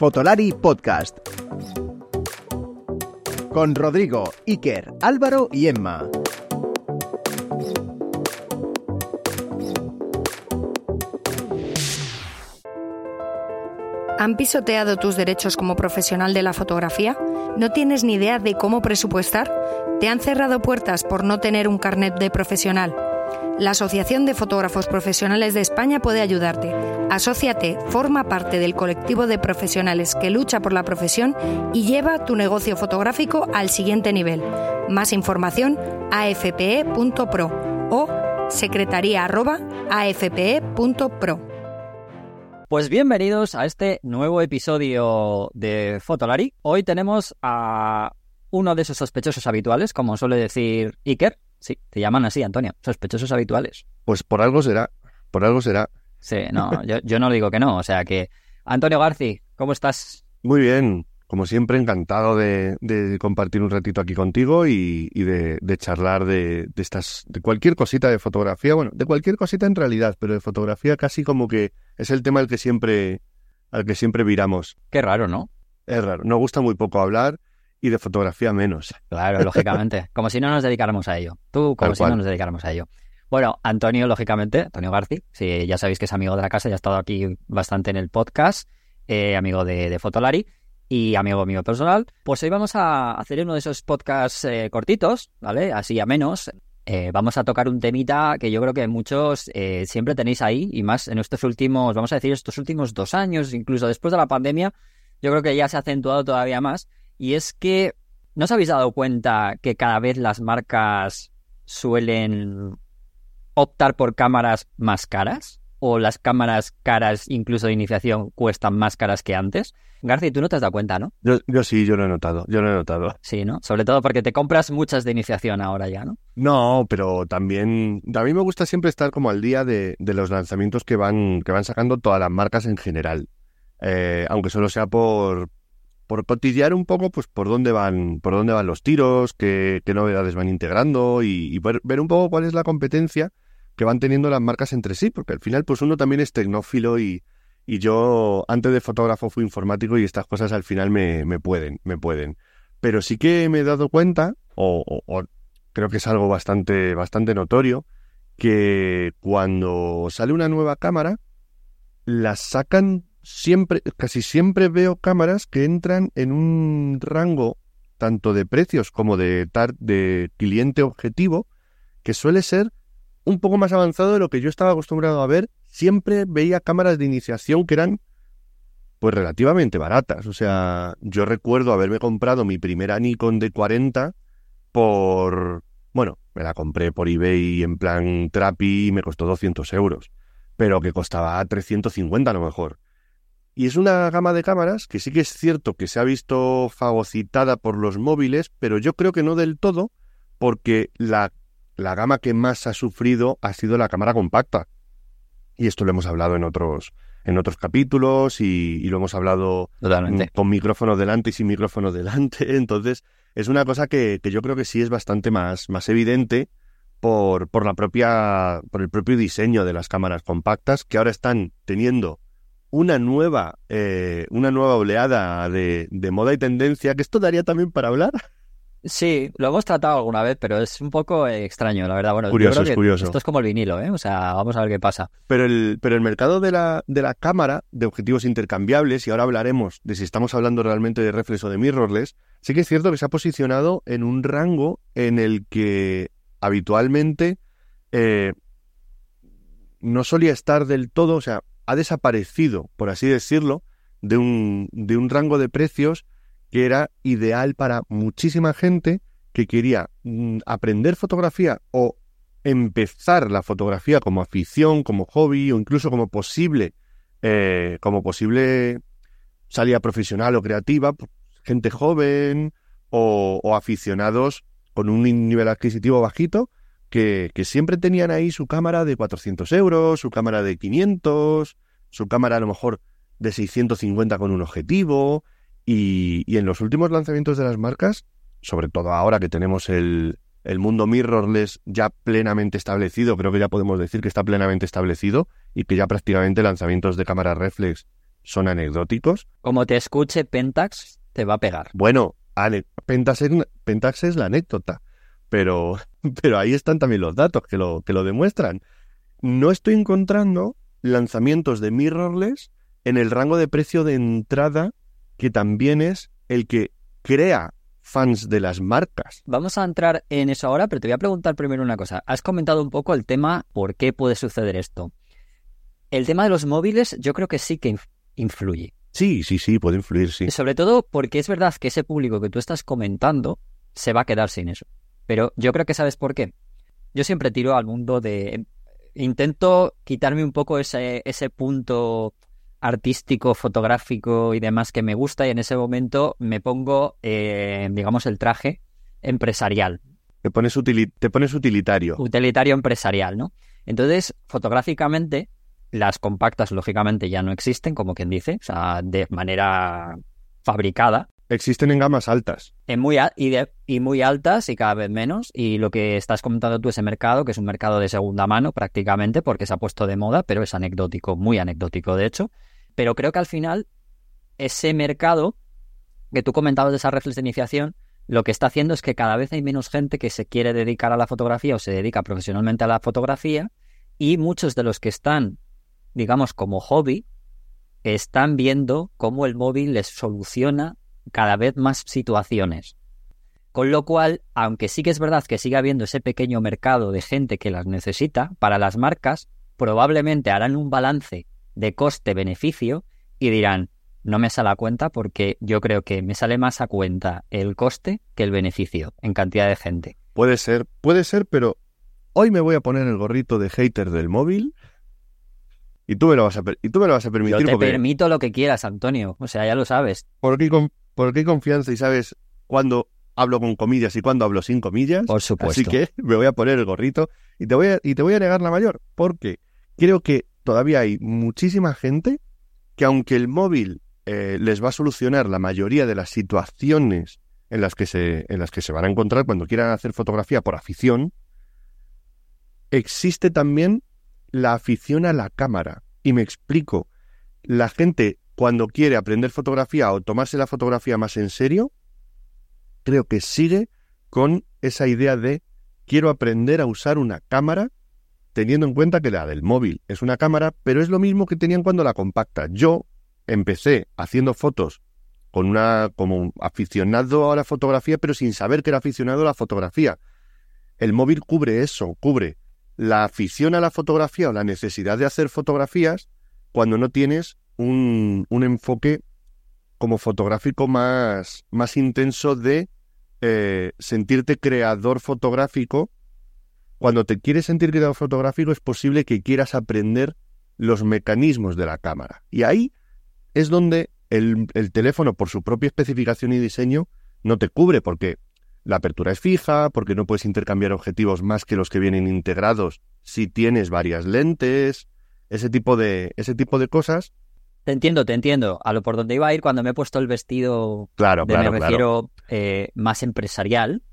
Fotolari Podcast. Con Rodrigo, Iker, Álvaro y Emma. ¿Han pisoteado tus derechos como profesional de la fotografía? ¿No tienes ni idea de cómo presupuestar? ¿Te han cerrado puertas por no tener un carnet de profesional? La Asociación de Fotógrafos Profesionales de España puede ayudarte. Asociate, forma parte del colectivo de profesionales que lucha por la profesión y lleva tu negocio fotográfico al siguiente nivel. Más información afpe.pro o secretaría@afpe.pro. Pues bienvenidos a este nuevo episodio de Fotolari. Hoy tenemos a uno de esos sospechosos habituales, como suele decir Iker. Sí, te llaman así, Antonio. Sospechosos habituales. Pues por algo será, por algo será. Sí, no, yo, yo no digo que no. O sea que, Antonio Garci, ¿cómo estás? Muy bien, como siempre, encantado de, de compartir un ratito aquí contigo y, y de, de, charlar de, de, estas, de cualquier cosita de fotografía, bueno, de cualquier cosita en realidad, pero de fotografía casi como que es el tema al que siempre, al que siempre viramos. Qué raro, ¿no? Es raro. Nos gusta muy poco hablar y de fotografía menos. Claro, lógicamente. como si no nos dedicáramos a ello. Tú, como Tal si cual. no nos dedicáramos a ello. Bueno, Antonio, lógicamente, Antonio Garci, sí, ya sabéis que es amigo de la casa, ya ha estado aquí bastante en el podcast, eh, amigo de, de Fotolari y amigo mío personal. Pues hoy vamos a hacer uno de esos podcasts eh, cortitos, ¿vale? Así a menos. Eh, vamos a tocar un temita que yo creo que muchos eh, siempre tenéis ahí y más en estos últimos, vamos a decir, estos últimos dos años, incluso después de la pandemia, yo creo que ya se ha acentuado todavía más. Y es que, ¿no os habéis dado cuenta que cada vez las marcas suelen optar por cámaras más caras? ¿O las cámaras caras, incluso de iniciación, cuestan más caras que antes? García, tú no te has dado cuenta, ¿no? Yo, yo sí, yo lo he notado, yo lo he notado. Sí, ¿no? Sobre todo porque te compras muchas de iniciación ahora ya, ¿no? No, pero también a mí me gusta siempre estar como al día de, de los lanzamientos que van, que van sacando todas las marcas en general. Eh, aunque solo sea por, por cotillear un poco, pues por dónde van, por dónde van los tiros, qué, novedades van integrando y, ver, un poco cuál es la competencia que van teniendo las marcas entre sí, porque al final pues uno también es tecnófilo y, yo antes de fotógrafo fui informático y estas cosas al final me, pueden, me pueden. Pero sí que me he dado cuenta, o, o, o creo que es algo bastante, bastante notorio, que cuando sale una nueva cámara, la sacan siempre, casi siempre veo cámaras que entran en un rango tanto de precios como de, tar, de cliente objetivo, que suele ser un poco más avanzado de lo que yo estaba acostumbrado a ver. Siempre veía cámaras de iniciación que eran pues relativamente baratas. O sea, yo recuerdo haberme comprado mi primera Nikon de 40 por... Bueno, me la compré por eBay en plan trapi y me costó 200 euros, pero que costaba 350 a lo mejor. Y es una gama de cámaras que sí que es cierto que se ha visto fagocitada por los móviles, pero yo creo que no del todo, porque la, la gama que más ha sufrido ha sido la cámara compacta. Y esto lo hemos hablado en otros, en otros capítulos y, y lo hemos hablado Totalmente. con micrófono delante y sin micrófono delante. Entonces, es una cosa que, que yo creo que sí es bastante más, más evidente por, por la propia, por el propio diseño de las cámaras compactas, que ahora están teniendo una nueva, eh, una nueva oleada de, de moda y tendencia, que esto daría también para hablar. Sí, lo hemos tratado alguna vez, pero es un poco eh, extraño, la verdad. Bueno, yo Curioso, es curioso. Esto es como el vinilo, ¿eh? O sea, vamos a ver qué pasa. Pero el, pero el mercado de la, de la cámara de objetivos intercambiables, y ahora hablaremos de si estamos hablando realmente de reflex o de mirrorless, sí que es cierto que se ha posicionado en un rango en el que habitualmente eh, no solía estar del todo, o sea, ha desaparecido, por así decirlo, de un, de un rango de precios que era ideal para muchísima gente que quería mm, aprender fotografía o empezar la fotografía como afición, como hobby o incluso como posible, eh, como posible salida profesional o creativa, pues, gente joven o, o, aficionados con un nivel adquisitivo bajito que, que, siempre tenían ahí su cámara de 400 euros, su cámara de 500, su cámara a lo mejor de 650 con un objetivo y, y en los últimos lanzamientos de las marcas, sobre todo ahora que tenemos el, el mundo mirrorless ya plenamente establecido, creo que ya podemos decir que está plenamente establecido y que ya prácticamente lanzamientos de cámaras reflex son anecdóticos. Como te escuche Pentax, te va a pegar. Bueno, Pentax es, Pentax es la anécdota, pero, pero ahí están también los datos que lo, que lo demuestran. No estoy encontrando lanzamientos de mirrorless en el rango de precio de entrada que también es el que crea fans de las marcas. Vamos a entrar en eso ahora, pero te voy a preguntar primero una cosa. Has comentado un poco el tema por qué puede suceder esto. El tema de los móviles yo creo que sí que inf- influye. Sí, sí, sí, puede influir, sí. Sobre todo porque es verdad que ese público que tú estás comentando se va a quedar sin eso. Pero yo creo que sabes por qué. Yo siempre tiro al mundo de... Intento quitarme un poco ese, ese punto artístico, fotográfico y demás que me gusta y en ese momento me pongo, eh, digamos, el traje empresarial, Te pones, utili- te pones utilitario. utilitario empresarial, ¿no? Entonces, fotográficamente, las compactas lógicamente ya no existen, como quien dice, o sea, de manera fabricada, Existen en gamas altas. en muy y muy altas y cada vez menos. Y lo que estás comentando tú, ese mercado, que es un mercado de segunda mano prácticamente, porque se ha puesto de moda, pero es anecdótico, muy anecdótico de hecho. Pero creo que al final ese mercado que tú comentabas de esa reflex de iniciación, lo que está haciendo es que cada vez hay menos gente que se quiere dedicar a la fotografía o se dedica profesionalmente a la fotografía y muchos de los que están, digamos, como hobby, están viendo cómo el móvil les soluciona cada vez más situaciones. Con lo cual, aunque sí que es verdad que sigue habiendo ese pequeño mercado de gente que las necesita, para las marcas probablemente harán un balance de coste-beneficio y dirán, no me sale a cuenta porque yo creo que me sale más a cuenta el coste que el beneficio en cantidad de gente. Puede ser, puede ser, pero hoy me voy a poner el gorrito de hater del móvil y tú me lo vas a, y tú me lo vas a Yo permitir te porque permito lo que quieras, Antonio. O sea, ya lo sabes. porque, porque hay confianza y sabes cuándo hablo con comillas y cuándo hablo sin comillas. Por supuesto. Así que me voy a poner el gorrito y te voy a, y te voy a negar la mayor, porque creo que todavía hay muchísima gente que aunque el móvil eh, les va a solucionar la mayoría de las situaciones en las que se, en las que se van a encontrar cuando quieran hacer fotografía por afición, existe también la afición a la cámara. Y me explico. La gente cuando quiere aprender fotografía o tomarse la fotografía más en serio, creo que sigue con esa idea de quiero aprender a usar una cámara teniendo en cuenta que la del móvil es una cámara, pero es lo mismo que tenían cuando la compacta. Yo empecé haciendo fotos con una como un aficionado a la fotografía, pero sin saber que era aficionado a la fotografía. El móvil cubre eso, cubre la afición a la fotografía o la necesidad de hacer fotografías cuando no tienes un, un enfoque como fotográfico más, más intenso de eh, sentirte creador fotográfico. Cuando te quieres sentir creador fotográfico es posible que quieras aprender los mecanismos de la cámara. Y ahí es donde el, el teléfono, por su propia especificación y diseño, no te cubre porque la apertura es fija, porque no puedes intercambiar objetivos más que los que vienen integrados si tienes varias lentes, ese tipo de, ese tipo de cosas. Te entiendo, te entiendo. A lo por donde iba a ir cuando me he puesto el vestido Claro, de claro, me claro. refiero eh, más empresarial,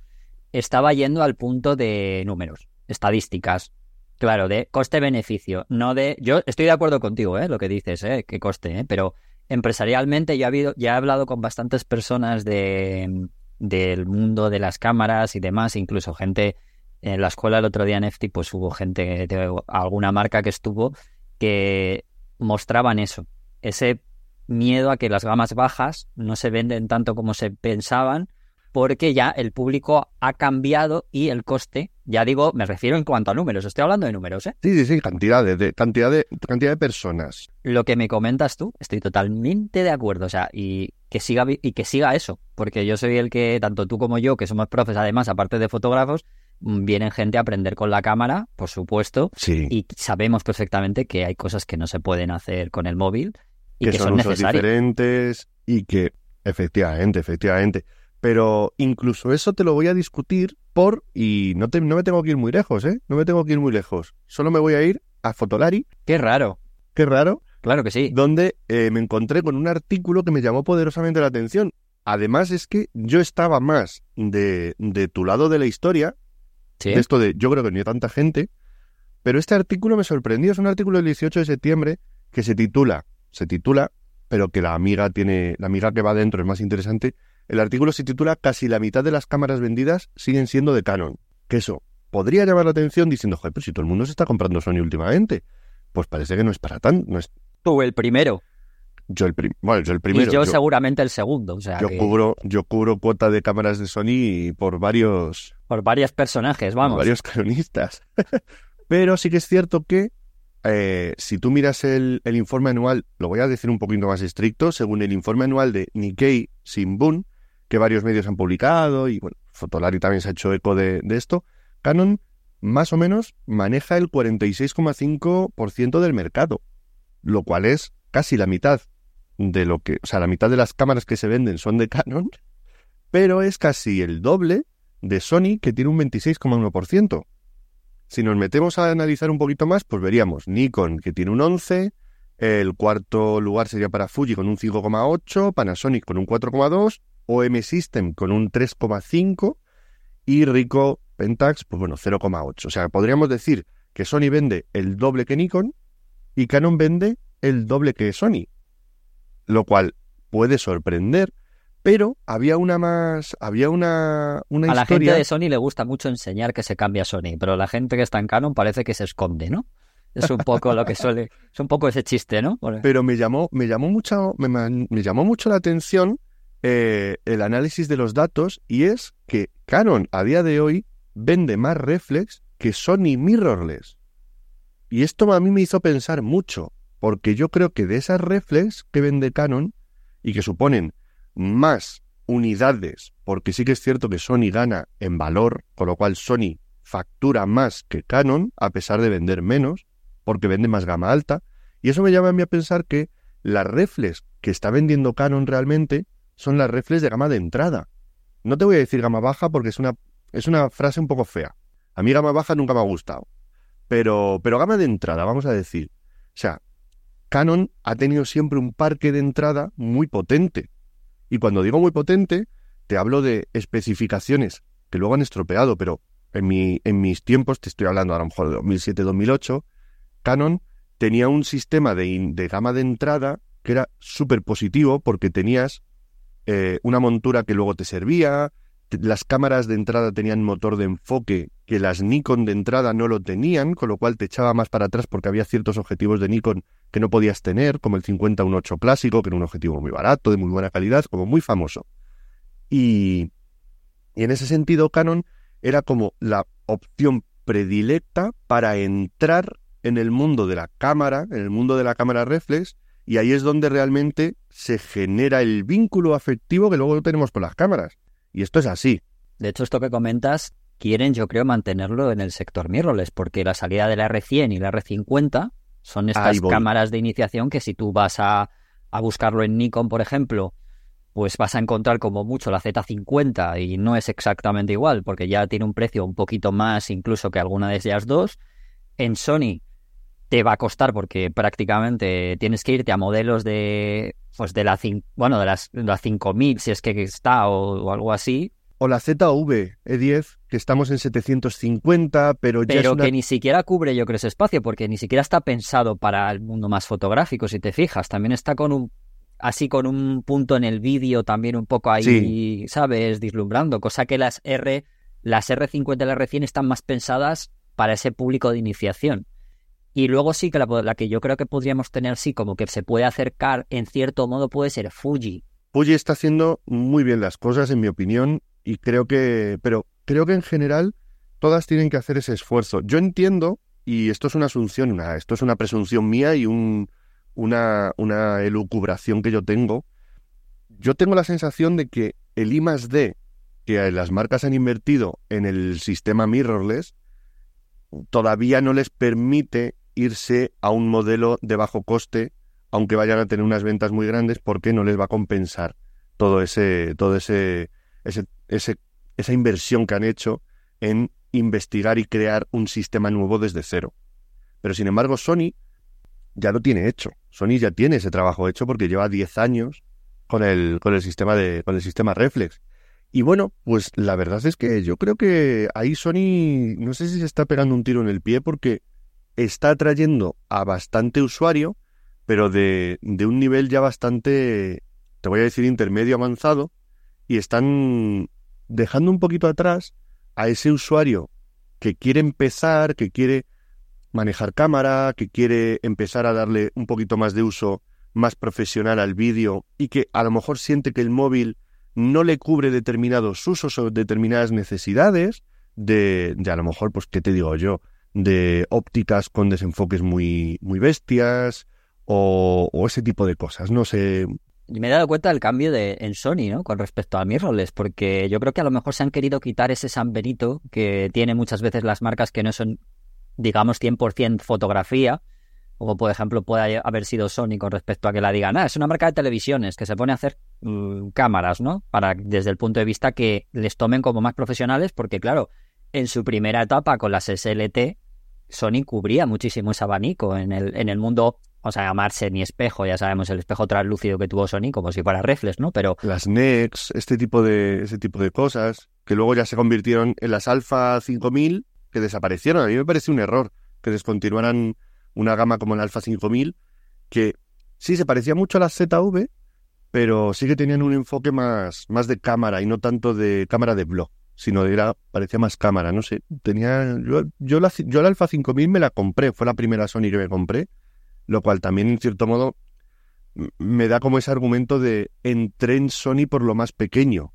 estaba yendo al punto de números, estadísticas. Claro, de coste-beneficio, no de... Yo estoy de acuerdo contigo, ¿eh? Lo que dices, ¿eh? Que coste, ¿eh? Pero empresarialmente ya he, habido, ya he hablado con bastantes personas de, del mundo de las cámaras y demás, incluso gente en la escuela el otro día en EFTI, pues hubo gente de alguna marca que estuvo que mostraban eso, ese miedo a que las gamas bajas no se venden tanto como se pensaban, porque ya el público ha cambiado y el coste, ya digo, me refiero en cuanto a números, estoy hablando de números, ¿eh? Sí, sí, sí, cantidad de, cantidad de, cantidad de personas. Lo que me comentas tú, estoy totalmente de acuerdo, o sea, y que siga y que siga eso, porque yo soy el que, tanto tú como yo, que somos profes, además, aparte de fotógrafos, vienen gente a aprender con la cámara, por supuesto, Sí. y sabemos perfectamente que hay cosas que no se pueden hacer con el móvil y que, que, son, son usos necesarias. diferentes y que efectivamente, efectivamente. Pero incluso eso te lo voy a discutir por, y no, te, no me tengo que ir muy lejos, ¿eh? No me tengo que ir muy lejos. Solo me voy a ir a Fotolari, Qué raro, qué raro, claro que sí. donde eh, me encontré con un artículo que me llamó poderosamente la atención. Además es que yo estaba más de, de tu lado de la historia, Sí. de esto de yo creo que ni tanta gente, pero este artículo me sorprendió, es un artículo del 18 de septiembre que se titula, se titula pero que la amiga tiene, la amiga que va dentro es más interesante. El artículo se titula Casi la mitad de las cámaras vendidas siguen siendo de Canon. Que eso podría llamar la atención diciendo, joder, pero si todo el mundo se está comprando Sony últimamente. Pues parece que no es para tanto. No es... Tú el primero. Yo el, bueno, yo el primero. Y yo, seguramente el segundo. O sea yo, cubro, yo cubro cuota de cámaras de Sony por varios... Por varios personajes, vamos. Por varios canonistas. pero sí que es cierto que eh, si tú miras el, informe anual, lo voy a decir un poquito más estricto, según el informe anual de Nikkei Shimbun, que varios medios han publicado, y bueno, Fotolari también se ha hecho eco de, esto, Canon más o menos maneja el 46,5% del mercado, lo cual es casi la mitad de lo que, o sea, la mitad de las cámaras que se venden son de Canon, pero es casi el doble de Sony, que tiene un 26,1%. Si nos metemos a analizar un poquito más, pues veríamos Nikon que tiene un 11, el cuarto lugar sería para Fuji con un 5,8, Panasonic con un 4,2, OM System con un 3,5 y Ricoh Pentax, pues bueno, 0,8. O sea, podríamos decir que Sony vende el doble que Nikon y Canon vende el doble que Sony, lo cual puede sorprender pero había una más, había una, una a la gente de Sony le gusta mucho enseñar que se cambia Sony, pero la gente que está en Canon parece que se esconde, ¿no? Es un poco lo que suele, es un poco ese chiste, ¿no? Pero me llamó, me llamó mucho, me, llamó mucho la atención eh, el análisis de los datos y es que Canon a día de hoy vende más reflex que Sony mirrorless. Y esto a mí me hizo pensar mucho, porque yo creo que de esas reflex que vende Canon y que suponen más unidades, porque sí que es cierto que Sony gana en valor, con lo cual Sony factura más que Canon, a pesar de vender menos, porque vende más gama alta, y eso me llama a mí a pensar que las reflex que está vendiendo Canon realmente son las reflex de gama de entrada. No te voy a decir gama baja porque es una, es una frase un poco fea. A mí gama baja nunca me ha gustado. Pero, pero gama de entrada, vamos a decir. O sea, Canon ha tenido siempre un parque de entrada muy potente. Y cuando digo muy potente, te hablo de especificaciones que luego han estropeado, pero en, mi, en mis tiempos, te estoy hablando a lo mejor de 2007-2008, Canon tenía un sistema de, de, gama de entrada que era súper positivo porque tenías eh, una montura que luego te servía, las cámaras de entrada tenían motor de enfoque que las Nikon de entrada no lo tenían, con lo cual te echaba más para atrás porque había ciertos objetivos de Nikon que no podías tener, como el 50-1.8 clásico, que era un objetivo muy barato, de muy buena calidad, como muy famoso. Y, y en ese sentido, Canon era como la opción predilecta para entrar en el mundo de la cámara, en el mundo de la cámara reflex, y ahí es donde realmente se genera el vínculo afectivo que luego tenemos con las cámaras. Y esto es así. De hecho, esto que comentas, quieren, yo creo, mantenerlo en el sector mirrorless, porque la salida de la R100 y la R50 son estas cámaras de iniciación que si tú vas a, a buscarlo en Nikon, por ejemplo, pues vas a encontrar como mucho la Z50 y no es exactamente igual, porque ya tiene un precio un poquito más incluso que alguna de ellas dos. En Sony te va a costar porque prácticamente tienes que irte a modelos de pues de la bueno de las, la 5000 si es que está o, algo así. O la ZV E10 que estamos en 750 pero ya pero que ni siquiera cubre yo creo ese espacio porque ni siquiera está pensado para el mundo más fotográfico si te fijas. También está con un así con un punto en el vídeo también un poco ahí sabes dislumbrando cosa que las R las R50 y las R100 están más pensadas para ese público de iniciación y luego sí que la, que yo creo que podríamos tener, sí, como que se puede acercar en cierto modo, puede ser Fuji. Fuji está haciendo muy bien las cosas, en mi opinión, y creo que, pero creo que en general todas tienen que hacer ese esfuerzo. Yo entiendo, y esto es una asunción, una, esto es una presunción mía y un, una, una elucubración que yo tengo. Yo tengo la sensación de que el I más D que las marcas han invertido en el sistema mirrorless todavía no les permite irse a un modelo de bajo coste, aunque vayan a tener unas ventas muy grandes, porque no les va a compensar todo ese, todo ese, ese, esa inversión que han hecho en investigar y crear un sistema nuevo desde cero. Pero sin embargo, Sony ya lo tiene hecho. Sony ya tiene ese trabajo hecho porque lleva 10 años con el, con el sistema de, con el sistema Reflex. Y bueno, pues la verdad es que yo creo que ahí Sony, no sé si se está pegando un tiro en el pie porque está atrayendo a bastante usuario, pero de, de un nivel ya bastante, te voy a decir, intermedio avanzado, y están dejando un poquito atrás a ese usuario que quiere empezar, que quiere manejar cámara, que quiere empezar a darle un poquito más de uso más profesional al vídeo y que a lo mejor siente que el móvil no le cubre determinados usos o determinadas necesidades de, de a lo mejor, pues, ¿qué te digo yo? De ópticas con desenfoques muy, muy bestias o, ese tipo de cosas. No sé, me he dado cuenta del cambio de, en Sony, ¿no? Con respecto a mirrorless, porque yo creo que a lo mejor se han querido quitar ese San Benito que tiene muchas veces las marcas que no son, digamos, 100% fotografía, como por ejemplo puede haber sido Sony con respecto a que la digan, ah, es una marca de televisiones que se pone a hacer mm, cámaras, ¿no? Para desde el punto de vista que les tomen como más profesionales, porque claro, en su primera etapa con las SLT, Sony cubría muchísimo ese abanico en el, en el mundo vamos a llamarse ni espejo, ya sabemos el espejo translúcido que tuvo Sony, como si fuera reflex, ¿no? Pero las NEX, este tipo de tipo de cosas que luego ya se convirtieron en las Alpha 5000 que desaparecieron. A mí me parece un error que descontinuaran una gama como el Alpha 5000 que sí se parecía mucho a las ZV, pero sí que tenían un enfoque más más de cámara y no tanto de cámara de blog sino era, parecía más cámara, no sé. Tenía, yo, yo, la, yo la Alpha 5000 me la compré, fue la primera Sony que me compré, lo cual también en cierto modo me da como ese argumento de entré en Sony por lo más pequeño.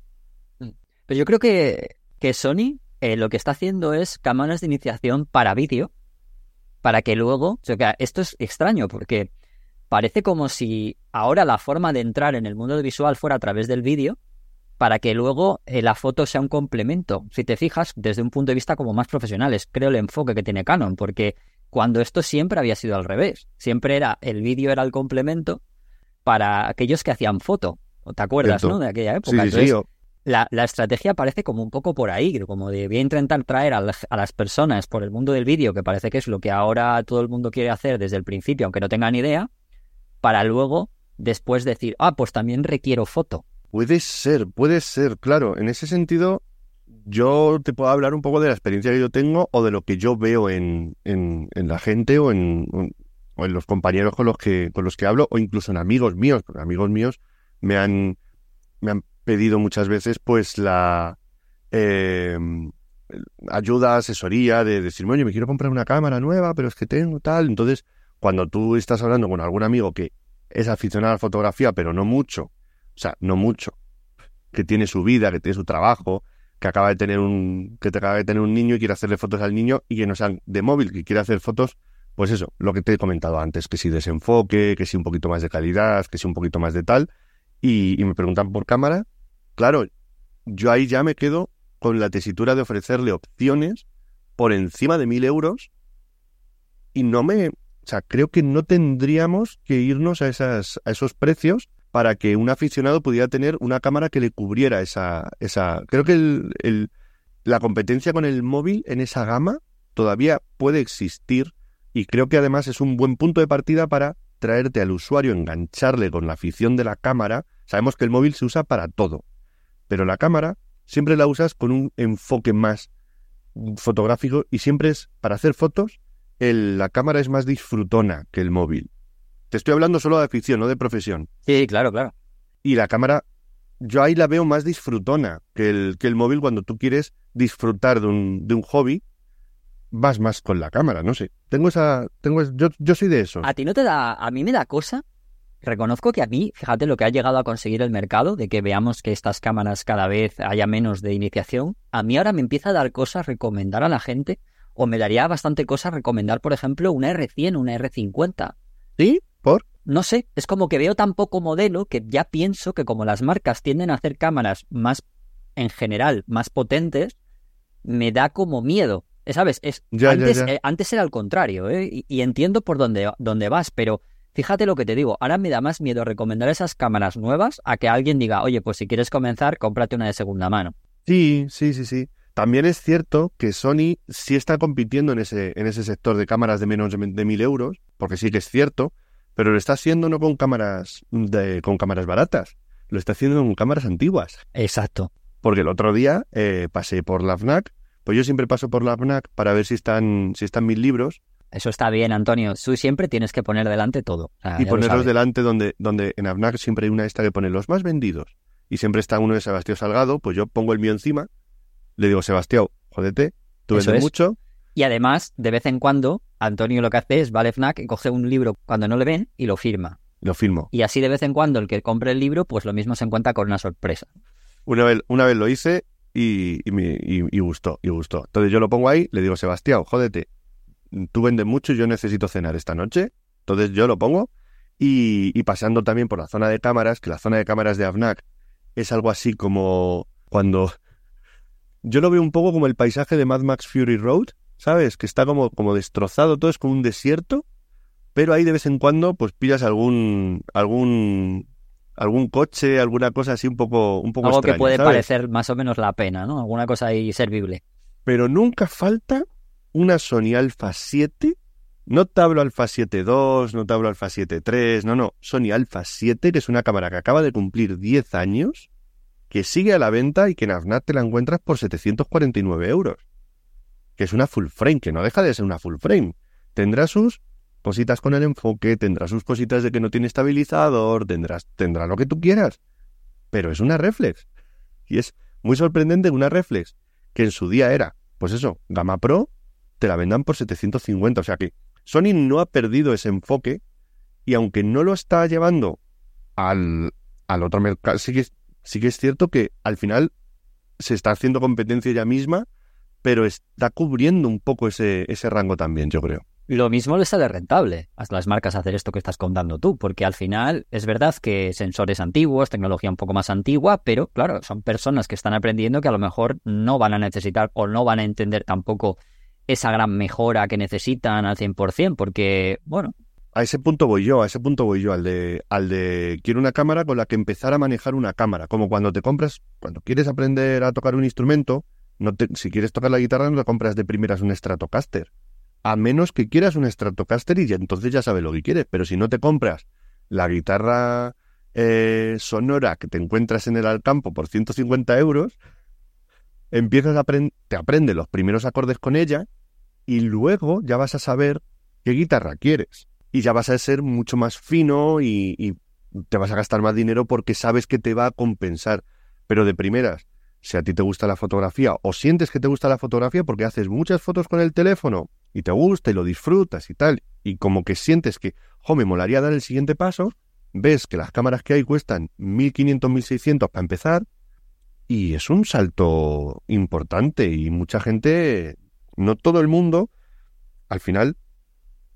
Mm. Pero yo creo que, que Sony eh, lo que está haciendo es cámaras de iniciación para vídeo, para que luego, o sea, esto es extraño porque parece como si ahora la forma de entrar en el mundo visual fuera a través del vídeo, para que luego eh, la foto sea un complemento. Si te fijas, desde un punto de vista como más profesionales, creo el enfoque que tiene Canon, porque cuando esto siempre había sido al revés. Siempre era el vídeo era el complemento para aquellos que hacían foto. ¿Te acuerdas, no? De aquella época. la, estrategia parece como un poco por ahí, como de voy a intentar traer a, las personas por el mundo del vídeo, que parece que es lo que ahora todo el mundo quiere hacer desde el principio, aunque no tengan idea, para luego después decir, ah, pues también requiero foto. Puede ser, puede ser, claro. En ese sentido, yo te puedo hablar un poco de la experiencia que yo tengo o de lo que yo veo en, en, la gente o en, o en los compañeros con los que con los que hablo o incluso en amigos míos, porque amigos míos me han me han pedido muchas veces pues la eh, ayuda, asesoría de decirme, oye, me quiero comprar una cámara nueva, pero es que tengo tal. Entonces, cuando tú estás hablando con algún amigo que es aficionado a la fotografía, pero no mucho, o sea, no mucho, que tiene su vida, que tiene su trabajo, que acaba de tener un que te acaba de tener un niño y quiere hacerle fotos al niño y que no sean de móvil, que quiere hacer fotos, pues eso, lo que te he comentado antes, que si desenfoque, que si un poquito más de calidad, que si un poquito más de tal, y, me preguntan por cámara, claro, yo ahí ya me quedo con la tesitura de ofrecerle opciones por encima de mil euros y no me, o sea, creo que no tendríamos que irnos a esas, a esos precios para que un aficionado pudiera tener una cámara que le cubriera esa... esa... Creo que el, la competencia con el móvil en esa gama todavía puede existir y creo que además es un buen punto de partida para traerte al usuario, engancharle con la afición de la cámara. Sabemos que el móvil se usa para todo, pero la cámara siempre la usas con un enfoque más fotográfico y siempre es para hacer fotos. la cámara es más disfrutona que el móvil. Te estoy hablando solo de afición, no de profesión. Sí, claro, claro. Y la cámara, yo ahí la veo más disfrutona que el, que el móvil cuando tú quieres disfrutar de un, de un hobby. Vas más con la cámara, no sé. Tengo esa. Tengo, yo, yo soy de eso. ¿A ti no te da.? A mí me da cosa Reconozco que a mí, fíjate lo que ha llegado a conseguir el mercado, de que veamos que estas cámaras cada vez haya menos de iniciación, a mí ahora me empieza a dar cosa recomendar a la gente, o me daría bastante cosa recomendar, por ejemplo, una R100, una R50. ¿Sí? ¿Por? No sé, es como que veo tan poco modelo que ya pienso que como las marcas tienden a hacer cámaras más, en general, más potentes, me da como miedo. ¿Sabes? Es, antes, eh, antes era al contrario, ¿eh? y, entiendo por dónde, dónde vas, pero fíjate lo que te digo, ahora me da más miedo recomendar esas cámaras nuevas a que alguien diga, oye, pues si quieres comenzar, cómprate una de segunda mano. Sí, sí, sí, sí. También es cierto que Sony sí está compitiendo en ese, en ese sector de cámaras de menos de mil euros, porque sí que es cierto, pero lo está haciendo no con cámaras de, con cámaras baratas, lo está haciendo con cámaras antiguas. Exacto. Porque el otro día eh, pasé por la FNAC, pues yo siempre paso por la FNAC para ver si están, si están mis libros. Eso está bien, Antonio. Tú siempre tienes que poner delante todo. O sea, y ponerlos delante donde, donde en AFNAC siempre hay una esta que pone los más vendidos. Y siempre está uno de Sebastián Salgado, pues yo pongo el mío encima, le digo, Sebastián, jódete, tú vendes es. mucho, Y además, de vez en cuando, Antonio lo que hace es, va al FNAC y coge un libro cuando no le ven y lo firma. lo firmo. Y así de vez en cuando el que compre el libro, pues lo mismo se encuentra con una sorpresa. Una vez, una vez lo hice y, y, me- y- y gustó, y gustó. Entonces yo lo pongo ahí, le digo, Sebastián, jódete, tú vendes mucho y yo necesito cenar esta noche. Entonces yo lo pongo y, y paseando también por la zona de cámaras, que la zona de cámaras de AFNAC es algo así como cuando... Yo lo veo un poco como el paisaje de Mad Max Fury Road, ¿sabes? Que está como, como destrozado, todo es como un desierto, pero ahí de vez en cuando pues pillas algún algún algún coche, alguna cosa así un poco un poco Algo que puede ¿sabes? parecer más o menos la pena, ¿no? Alguna cosa ahí servible. pero nunca falta una Sony Alpha 7. No te hablo Alpha 7 II, no te hablo Alpha 7 III, no, no, Sony Alpha 7, que es una cámara que acaba de cumplir 10 años, que sigue a la venta y que en AFNAC te la encuentras por 749 euros. Que es una full frame, que no deja de ser una full frame. Tendrá sus cositas con el enfoque, tendrá sus cositas de que no tiene estabilizador, tendrás, tendrá lo que tú quieras. Pero es una reflex. Y es muy sorprendente una reflex que en su día era, pues eso, gama pro, te la vendan por 750. O sea que Sony no ha perdido ese enfoque y aunque no lo está llevando al, al otro mercado, sí que, sí que es cierto que al final se está haciendo competencia ella misma, pero está cubriendo un poco ese, ese rango también, yo creo. Lo mismo les sale rentable a las marcas hacer esto que estás contando tú, porque al final es verdad que sensores antiguos, tecnología un poco más antigua, pero claro, son personas que están aprendiendo que a lo mejor no van a necesitar o no van a entender tampoco esa gran mejora que necesitan al 100%, porque, bueno, A ese punto voy yo, a ese punto voy yo, al de, al de quiero una cámara con la que empezar a manejar una cámara, como cuando te compras, cuando quieres aprender a tocar un instrumento, si quieres tocar la guitarra no te compras de primeras un Stratocaster, a menos que quieras un Stratocaster y ya, entonces ya sabes lo que quieres, pero si no te compras la guitarra eh, sonora que te encuentras en el Alcampo por 150 euros, empiezas a aprender, te aprendes los primeros acordes con ella y luego ya vas a saber qué guitarra quieres y ya vas a ser mucho más fino y te vas a gastar más dinero porque sabes que te va a compensar. Pero de primeras, si a ti te gusta la fotografía o sientes que te gusta la fotografía porque haces muchas fotos con el teléfono y te gusta y lo disfrutas y tal, y como que sientes que, jo, me molaría dar el siguiente paso, ves que las cámaras que hay cuestan 1500, 1600 para empezar y es un salto importante y mucha gente, no todo el mundo, al final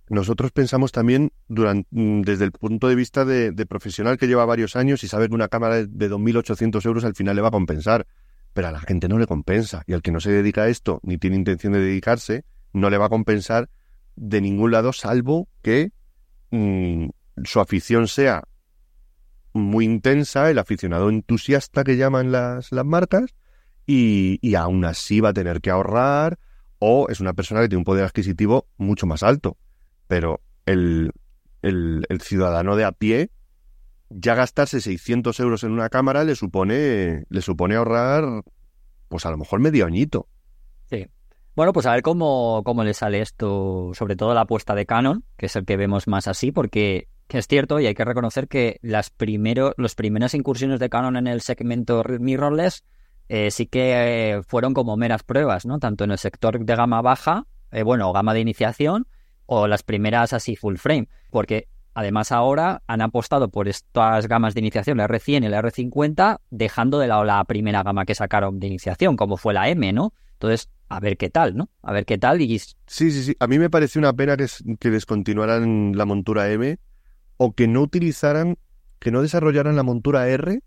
nosotros pensamos también durante, desde el punto de vista de, de profesional que lleva varios años y sabe que una cámara de, de 2.800 euros al final le va a compensar, pero a la gente no le compensa. Y al que no se dedica a esto ni tiene intención de dedicarse, no le va a compensar de ningún lado salvo que mm, su afición sea muy intensa, el aficionado entusiasta que llaman las, las marcas y, y aún así va a tener que ahorrar o es una persona que tiene un poder adquisitivo mucho más alto. Pero el, el, el ciudadano de a pie, ya gastarse 600 euros en una cámara le supone, le supone ahorrar, pues a lo mejor medio añito. Sí. Bueno, pues a ver cómo, cómo le sale esto, sobre todo la apuesta de Canon, que es el que vemos más así, porque es cierto y hay que reconocer que las primero, las primeras incursiones de Canon en el segmento mirrorless eh, sí que eh, fueron como meras pruebas, ¿no? Tanto en el sector de gama baja, eh, bueno, gama de iniciación, o las primeras así full frame, porque además ahora han apostado por estas gamas de iniciación, la R100 y la R50, dejando de lado la primera gama que sacaron de iniciación, como fue la M, ¿no? Entonces, a ver qué tal, ¿no? A ver qué tal y Sí, sí, sí. A mí me pareció una pena que, es- que descontinuaran la montura M o que no utilizaran, que no desarrollaran la montura R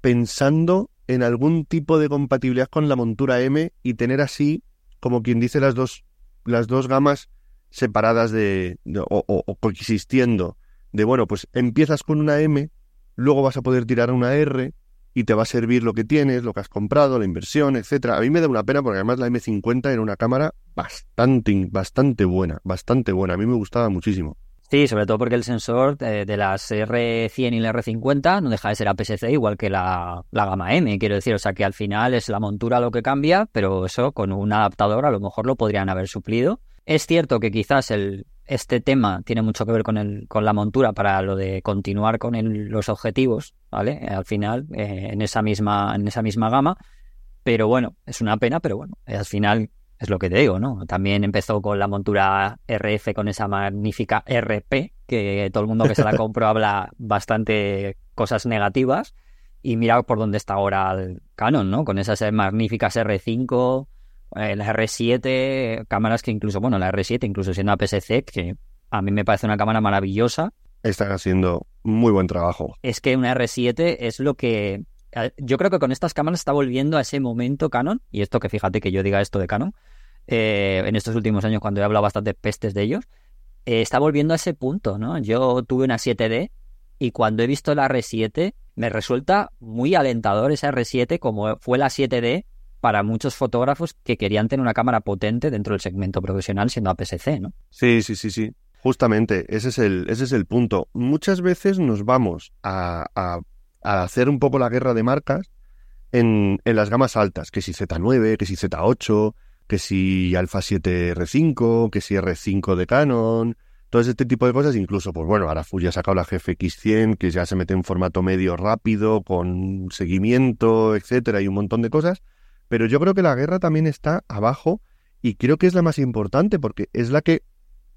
pensando en algún tipo de compatibilidad con la montura M y tener así, como quien dice, las dos, las dos gamas separadas de, o coexistiendo. De bueno, pues empiezas con una M, luego vas a poder tirar una R y te va a servir lo que tienes, lo que has comprado, la inversión, etcétera. A mí me da una pena porque además la M50 era una cámara bastante, bastante buena, bastante buena. A mí me gustaba muchísimo. Sí, sobre todo porque el sensor de, de las R100 y la R50 no deja de ser APS-C igual que la, la gama M, quiero decir, o sea que al final es la montura lo que cambia, pero eso con un adaptador a lo mejor lo podrían haber suplido. Es cierto que quizás el, este tema tiene mucho que ver con, el, con la montura para lo de continuar con los objetivos, ¿vale? Al final, eh, en, esa misma, en esa misma gama. Pero bueno, es una pena, pero bueno, al final es lo que te digo, ¿no? También empezó con la montura RF con esa magnífica RP, que todo el mundo que se la compró habla bastante cosas negativas. Y mira por dónde está ahora el Canon, ¿no? Con esas magníficas R5, eh, la R7, cámaras que incluso, bueno, la R7, incluso siendo APS-C, que a mí me parece una cámara maravillosa. Están haciendo muy buen trabajo. Es que una R7 es lo que yo creo que con estas cámaras está volviendo a ese momento Canon, y esto que fíjate que yo diga esto de Canon, eh, en estos últimos años cuando he hablado bastante pestes de ellos, eh, está volviendo a ese punto, ¿no? Yo tuve una 7D y cuando he visto la R7 me resulta muy alentador esa R7 como fue la 7D para muchos fotógrafos que querían tener una cámara potente dentro del segmento profesional siendo APS-C, ¿no? Sí, sí, sí, sí. Justamente, ese es el, ese es el punto. Muchas veces nos vamos a a hacer un poco la guerra de marcas en, en las gamas altas, que si Z9, que si Z8, que si Alpha 7 R5, que si R5 de Canon, todo este tipo de cosas, incluso, pues bueno, ahora Fuji ha sacado la GFX 100, que ya se mete en formato medio rápido, con seguimiento, etcétera, y un montón de cosas, pero yo creo que la guerra también está abajo y creo que es la más importante porque es la que,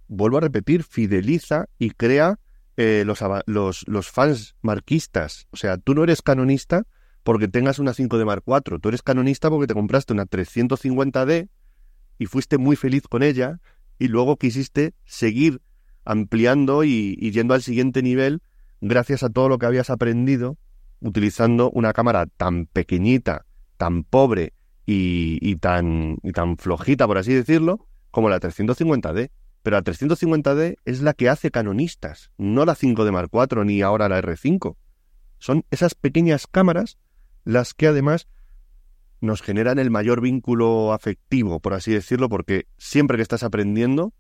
vuelvo a repetir, fideliza y crea eh, los, los, fans marquistas. O sea, tú no eres canonista porque tengas una 5 d Mark IV, tú eres canonista porque te compraste una 350D y fuiste muy feliz con ella y luego quisiste seguir ampliando y, yendo al siguiente nivel gracias a todo lo que habías aprendido utilizando una cámara tan pequeñita, tan pobre y, y, tan, y tan flojita, por así decirlo, como la 350D. Pero la 350D es la que hace canonistas, no la 5D Mark IV ni ahora la R5. Son esas pequeñas cámaras las que además nos generan el mayor vínculo afectivo, por así decirlo, porque siempre que estás aprendiendo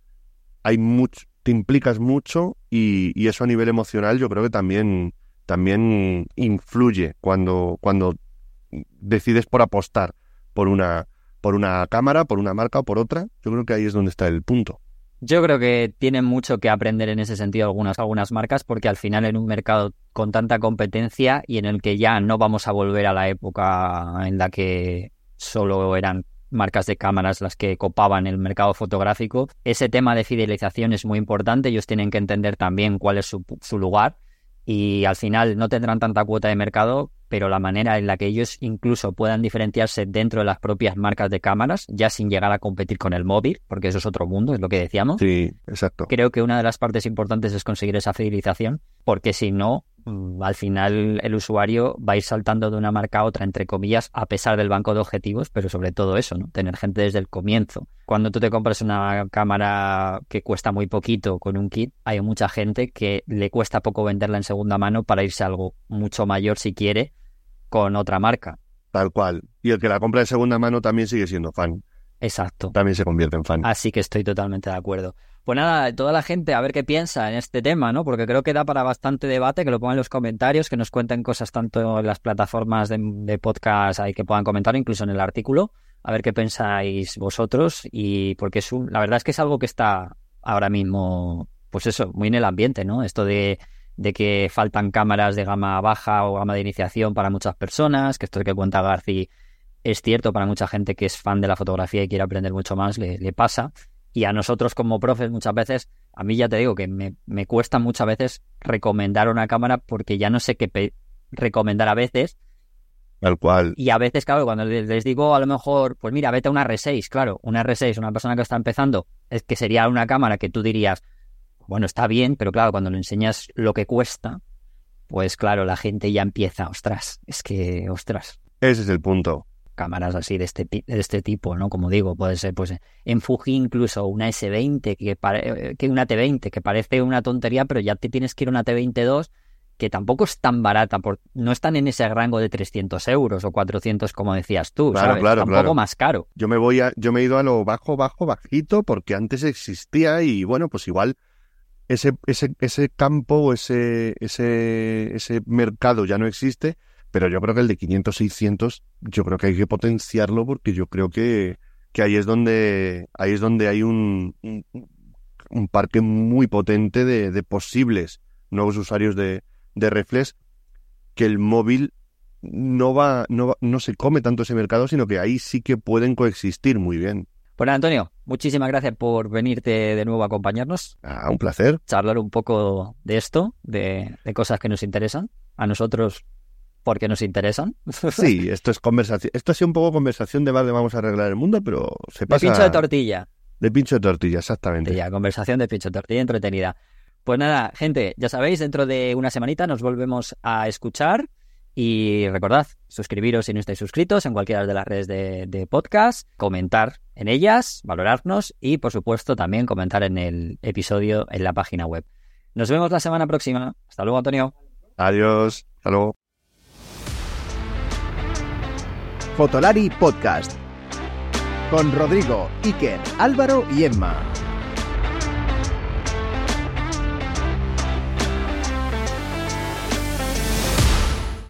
hay mucho, te implicas mucho y, y, eso a nivel emocional yo creo que también, también influye cuando, cuando decides por apostar por una, por una cámara, por una marca o por otra. Yo creo que ahí es donde está el punto. Yo creo que tienen mucho que aprender en ese sentido algunas, algunas marcas, porque al final en un mercado con tanta competencia y en el que ya no vamos a volver a la época en la que solo eran marcas de cámaras las que copaban el mercado fotográfico, ese tema de fidelización es muy importante. Ellos tienen que entender también cuál es su, su lugar y al final no tendrán tanta cuota de mercado, pero la manera en la que ellos incluso puedan diferenciarse dentro de las propias marcas de cámaras, ya sin llegar a competir con el móvil, porque eso es otro mundo, es lo que decíamos. Sí, exacto. Creo que una de las partes importantes es conseguir esa fidelización, porque si no, al final el usuario va a ir saltando de una marca a otra, entre comillas, a pesar del banco de objetivos, pero sobre todo eso, ¿no? Tener gente desde el comienzo. Cuando tú te compras una cámara que cuesta muy poquito con un kit, hay mucha gente que le cuesta poco venderla en segunda mano para irse a algo mucho mayor si quiere con otra marca. Tal cual. Y el que la compra de segunda mano también sigue siendo fan. Exacto. También se convierte en fan. Así que estoy totalmente de acuerdo. Pues nada, toda la gente a ver qué piensa en este tema, ¿no? Porque creo que da para bastante debate, que lo pongan en los comentarios, que nos cuenten cosas tanto en las plataformas de, podcast ahí que puedan comentar, incluso en el artículo, a ver qué pensáis vosotros y porque es un, la verdad es que es algo que está ahora mismo, pues eso, muy en el ambiente, ¿no? Esto de, de que faltan cámaras de gama baja o gama de iniciación para muchas personas, que esto que cuenta Garci es cierto para mucha gente que es fan de la fotografía y quiere aprender mucho más, le, le pasa y a nosotros como profes muchas veces, a mí ya te digo que me, me cuesta muchas veces recomendar una cámara porque ya no sé qué recomendar a veces. Tal cual. Y a veces, claro, cuando les digo a lo mejor, pues mira, vete a una R6, claro, una R6, una persona que está empezando, es que sería una cámara que tú dirías, bueno, está bien, pero claro, cuando le enseñas lo que cuesta, pues claro, la gente ya empieza, ostras, es que, ostras. Ese es el punto cámaras así de este, de este tipo, ¿no? Como digo, puede ser pues en Fuji incluso una S20, que, que una T20, que parece una tontería, pero ya te tienes que ir a una T22 que tampoco es tan barata, por, no están en ese rango de 300 euros o 400 como decías tú, claro, ¿sabes? Claro, un poco más caro. Yo me voy a, yo me he ido a lo bajo, bajo, bajito, porque antes existía y bueno, pues igual ese, ese, ese campo o ese, ese, ese mercado ya no existe, pero yo creo que el de 500, 600, yo creo que hay que potenciarlo porque yo creo que, que ahí es donde, ahí es donde hay un, un, un parque muy potente de, de posibles nuevos usuarios de, de reflex que el móvil no va, no va, no se come tanto ese mercado, sino que ahí sí que pueden coexistir muy bien. Bueno, Antonio, muchísimas gracias por venirte de nuevo a acompañarnos. Ah, un placer. Charlar un poco de esto, de, de cosas que nos interesan. A nosotros, porque nos interesan. Sí, esto es conversación. Esto ha sido un poco conversación de de vamos a arreglar el mundo, pero se pasa. De pincho de tortilla. De pincho de tortilla, exactamente. Ya, conversación de pincho de tortilla entretenida. Pues nada, gente, ya sabéis, dentro de una semanita nos volvemos a escuchar. Y recordad, suscribiros si no estáis suscritos en cualquiera de las redes de, de, podcast, comentar en ellas, valorarnos y, por supuesto, también comentar en el episodio en la página web. Nos vemos la semana próxima. Hasta luego, Antonio. Adiós. Hasta luego. Fotolari Podcast. Con Rodrigo, Iker, Álvaro y Emma.